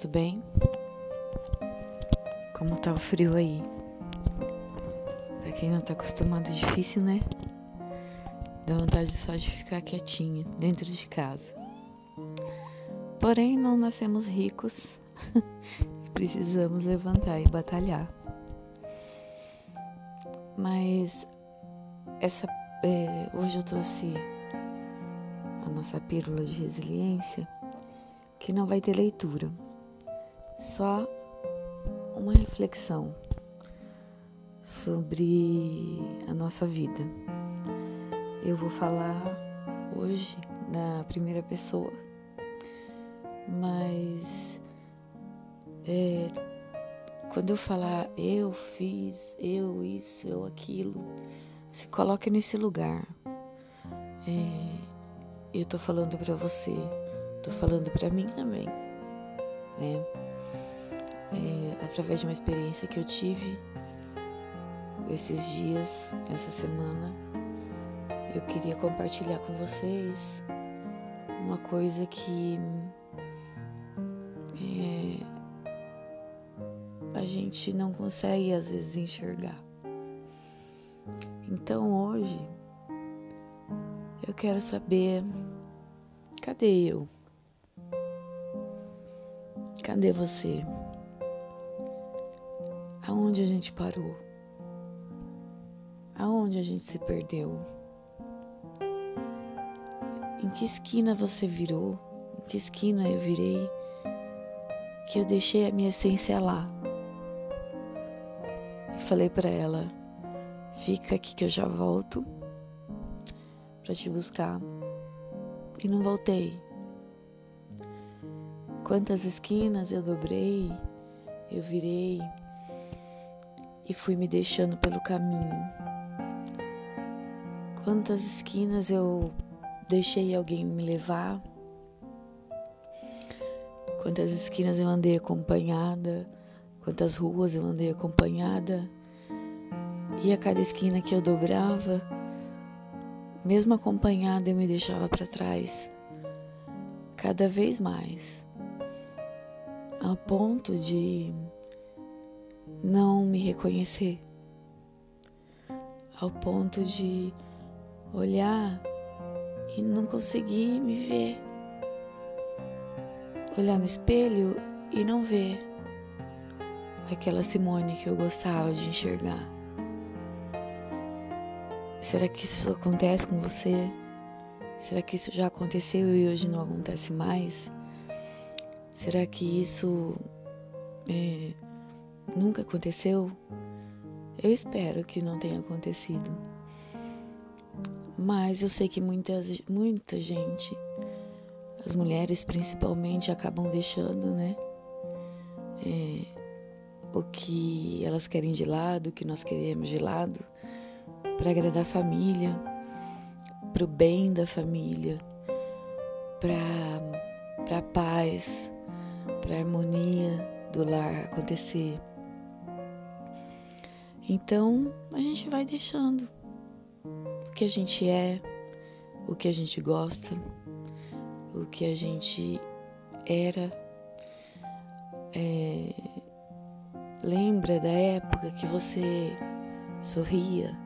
tudo bem? Como tá o frio aí? Pra quem não tá acostumado é difícil, né? Dá vontade só de ficar quietinha dentro de casa. Porém, não nascemos ricos. Precisamos levantar e batalhar. Mas essa é, hoje eu trouxe a nossa pílula de resiliência que não vai ter leitura, só uma reflexão sobre a nossa vida. Eu vou falar hoje na primeira pessoa, mas é, quando eu falar eu fiz, eu isso, eu aquilo, se coloque nesse lugar. É, eu tô falando para você Tô falando para mim também, né? É, através de uma experiência que eu tive esses dias, essa semana, eu queria compartilhar com vocês uma coisa que é, a gente não consegue às vezes enxergar. Então hoje eu quero saber cadê eu? Cadê você? Aonde a gente parou? Aonde a gente se perdeu? Em que esquina você virou? Em que esquina eu virei? Que eu deixei a minha essência lá. E falei para ela: fica aqui que eu já volto para te buscar. E não voltei. Quantas esquinas eu dobrei, eu virei e fui me deixando pelo caminho. Quantas esquinas eu deixei alguém me levar. Quantas esquinas eu andei acompanhada, quantas ruas eu andei acompanhada. E a cada esquina que eu dobrava, mesmo acompanhada, eu me deixava para trás, cada vez mais a ponto de não me reconhecer, ao ponto de olhar e não conseguir me ver, olhar no espelho e não ver aquela Simone que eu gostava de enxergar. Será que isso acontece com você? Será que isso já aconteceu e hoje não acontece mais? Será que isso é, nunca aconteceu? Eu espero que não tenha acontecido. Mas eu sei que muita, muita gente, as mulheres principalmente, acabam deixando, né? É, o que elas querem de lado, o que nós queremos de lado, para agradar a família, para o bem da família, para a paz, para a harmonia do lar acontecer. Então a gente vai deixando o que a gente é, o que a gente gosta, o que a gente era. É, lembra da época que você sorria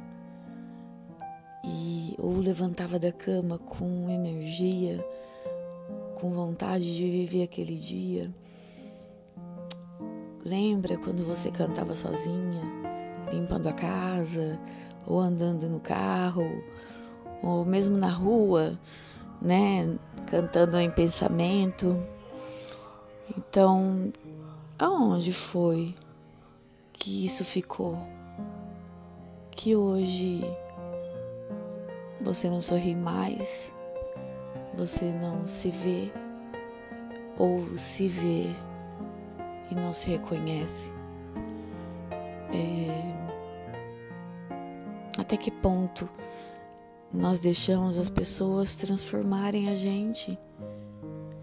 e ou levantava da cama com energia, com vontade de viver aquele dia. Lembra quando você cantava sozinha, limpando a casa, ou andando no carro, ou mesmo na rua, né, cantando em pensamento? Então, aonde foi que isso ficou? Que hoje você não sorri mais, você não se vê ou se vê e não se reconhece? É... Até que ponto nós deixamos as pessoas transformarem a gente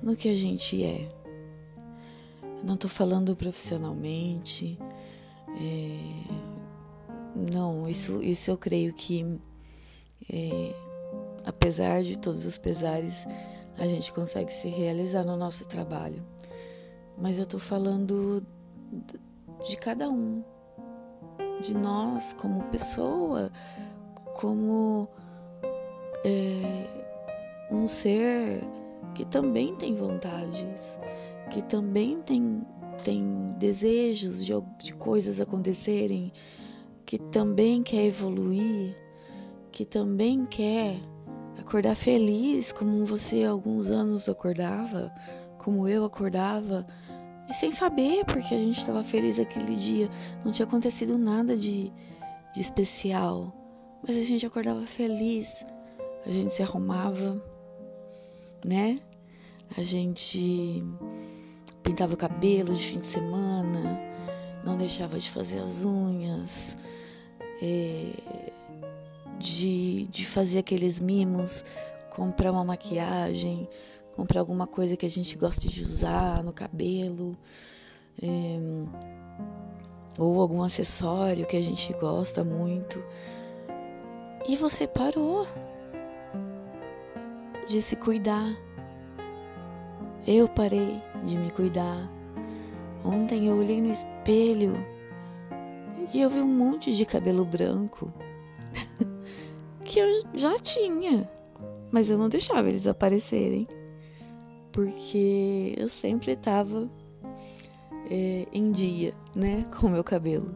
no que a gente é? Não estou falando profissionalmente, é... não, isso, isso eu creio que, é... apesar de todos os pesares, a gente consegue se realizar no nosso trabalho mas eu tô falando de cada um, de nós como pessoa, como é, um ser que também tem vontades, que também tem, tem desejos de, de coisas acontecerem, que também quer evoluir, que também quer acordar feliz, como você há alguns anos acordava, como eu acordava, e sem saber porque a gente estava feliz aquele dia, não tinha acontecido nada de, de especial, mas a gente acordava feliz, a gente se arrumava, né? A gente pintava o cabelo de fim de semana, não deixava de fazer as unhas, é, de, de fazer aqueles mimos, comprar uma maquiagem, comprar alguma coisa que a gente gosta de usar no cabelo, é, ou algum acessório que a gente gosta muito. E você parou de se cuidar. Eu parei de me cuidar. Ontem eu olhei no espelho e eu vi um monte de cabelo branco que eu já tinha, mas eu não deixava eles aparecerem porque eu sempre estava é, em dia, né, com o meu cabelo.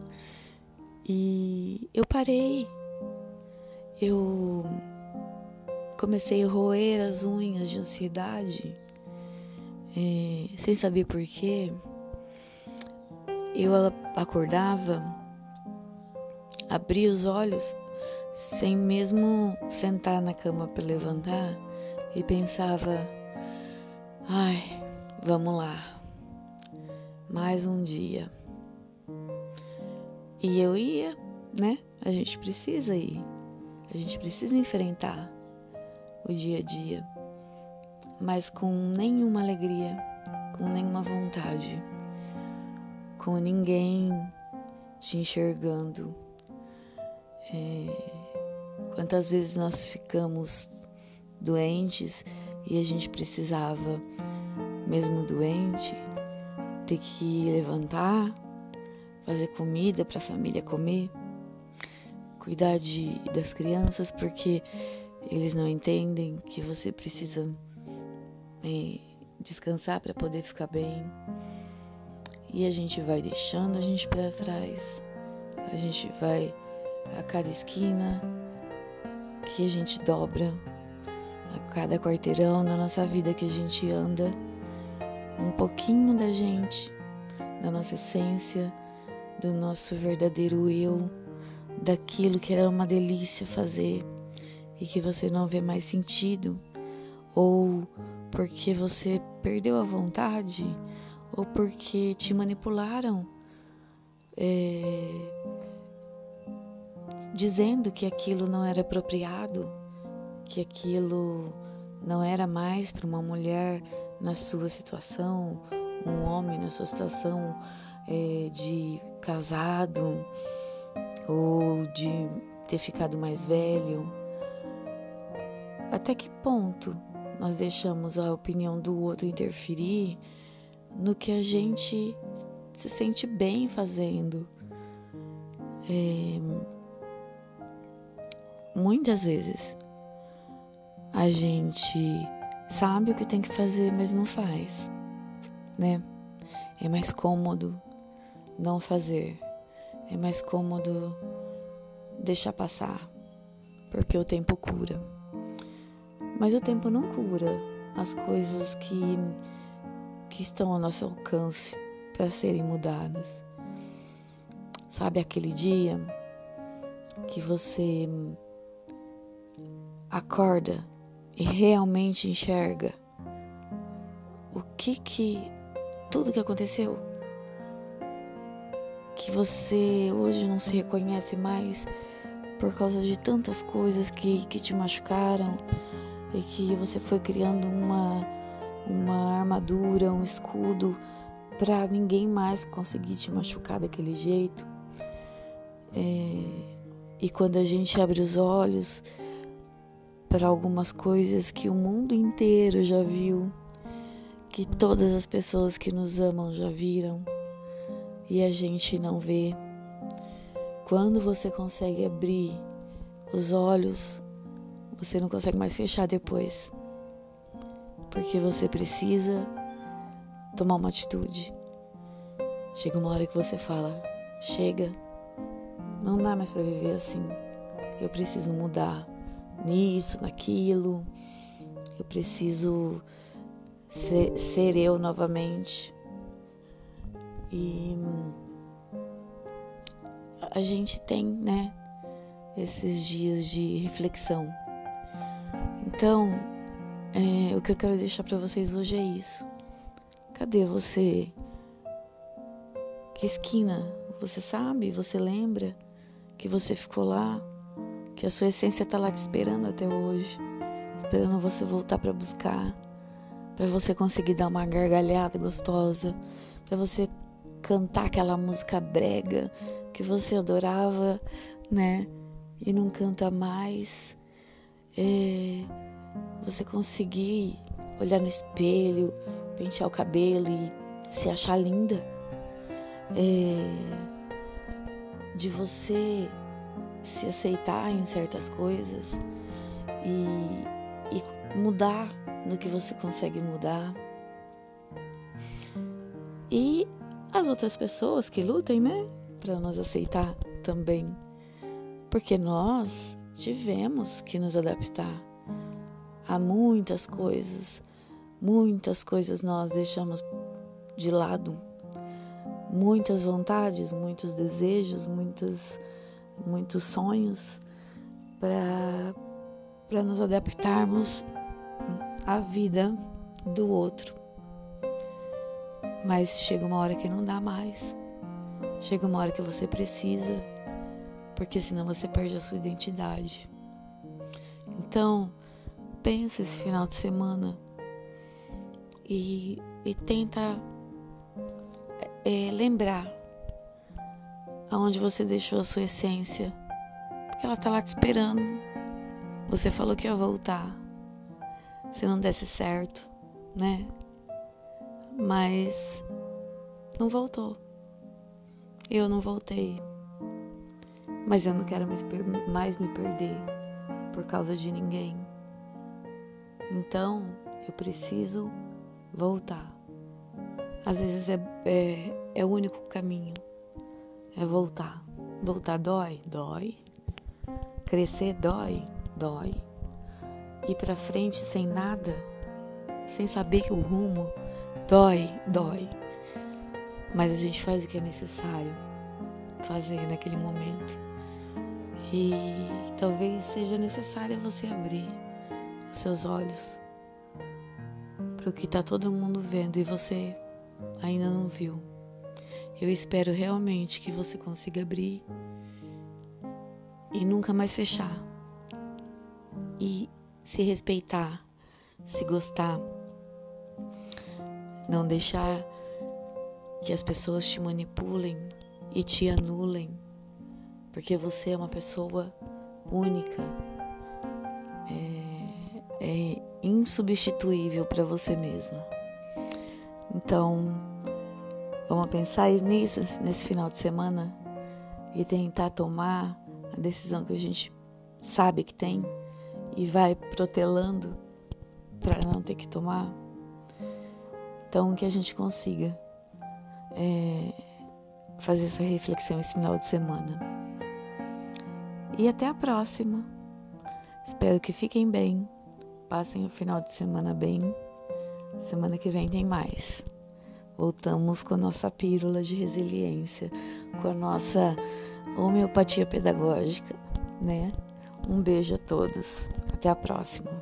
E eu parei, eu comecei a roer as unhas de ansiedade, é, sem saber porquê. Eu acordava, abria os olhos, sem mesmo sentar na cama para levantar, e pensava: ai, vamos lá, mais um dia. E eu ia, né? A gente precisa ir, a gente precisa enfrentar o dia a dia, mas com nenhuma alegria, com nenhuma vontade, com ninguém te enxergando. É, quantas vezes nós ficamos doentes e a gente precisava, mesmo doente, ter que levantar, fazer comida para a família comer, cuidar de, das crianças, porque eles não entendem que você precisa é, descansar para poder ficar bem. E a gente vai deixando a gente para trás. A gente vai a cada esquina que a gente dobra, a cada quarteirão da nossa vida que a gente anda, um pouquinho da gente, da nossa essência, do nosso verdadeiro eu, daquilo que era uma delícia fazer e que você não vê mais sentido, ou porque você perdeu a vontade, ou porque te manipularam, é, dizendo que aquilo não era apropriado, que aquilo não era mais para uma mulher na sua situação, um homem na sua situação é, de casado ou de ter ficado mais velho até que ponto nós deixamos a opinião do outro interferir no que a gente se sente bem fazendo? É, muitas vezes a gente sabe o que tem que fazer, mas não faz, né? É mais cômodo não fazer, é mais cômodo deixar passar, porque o tempo cura. Mas o tempo não cura as coisas que, que estão ao nosso alcance para serem mudadas. Sabe aquele dia que você acorda e realmente enxerga o que que tudo que aconteceu que você hoje não se reconhece mais por causa de tantas coisas que, que te machucaram, e que você foi criando uma, uma armadura, um escudo para ninguém mais conseguir te machucar daquele jeito. É, e quando a gente abre os olhos para algumas coisas que o mundo inteiro já viu, que todas as pessoas que nos amam já viram e a gente não vê. Quando você consegue abrir os olhos, você não consegue mais fechar depois. Porque você precisa tomar uma atitude. Chega uma hora que você fala: chega, não dá mais para viver assim. Eu preciso mudar nisso, naquilo. Eu preciso ser, ser eu novamente. E a gente tem, né, esses dias de reflexão. Então, é, o que eu quero deixar para vocês hoje é isso. Cadê você? Que esquina? Você sabe? Você lembra que você ficou lá? Que a sua essência está lá te esperando até hoje, esperando você voltar para buscar, para você conseguir dar uma gargalhada gostosa, para você cantar aquela música brega que você adorava, né? E não canta mais. É, você conseguir olhar no espelho, pentear o cabelo e se achar linda. É, de você se aceitar em certas coisas e, e mudar no que você consegue mudar. E as outras pessoas que lutem, né? Para nos aceitar também. Porque nós tivemos que nos adaptar a muitas coisas. Muitas coisas nós deixamos de lado. Muitas vontades, muitos desejos, muitos, muitos sonhos para nos adaptarmos à vida do outro. Mas chega uma hora que não dá mais. Chega uma hora que você precisa, porque senão você perde a sua identidade. Então, pensa esse final de semana e, e tenta é, lembrar aonde você deixou a sua essência, porque ela tá lá te esperando. Você falou que ia voltar, se não desse certo, né? Mas não voltou. Eu não voltei. Mas eu não quero mais, me perder por causa de ninguém. Então eu preciso voltar. Às vezes é, é, é o único caminho. É voltar. Voltar dói? Dói. Crescer dói? Dói. Ir pra frente sem nada, sem saber o rumo Dói, dói. Mas a gente faz o que é necessário fazer naquele momento. E talvez seja necessário você abrir os seus olhos para o que está todo mundo vendo e você ainda não viu. Eu espero realmente que você consiga abrir e nunca mais fechar. E se respeitar, se gostar não deixar que as pessoas te manipulem e te anulem, porque você é uma pessoa única, é, é insubstituível para você mesma. Então, vamos pensar nisso nesse final de semana e tentar tomar a decisão que a gente sabe que tem e vai protelando para não ter que tomar. Então, que a gente consiga é, fazer essa reflexão esse final de semana. E até a próxima. Espero que fiquem bem, passem o final de semana bem. Semana que vem tem mais. Voltamos com a nossa pílula de resiliência, com a nossa homeopatia pedagógica, né? Um beijo a todos. Até a próxima.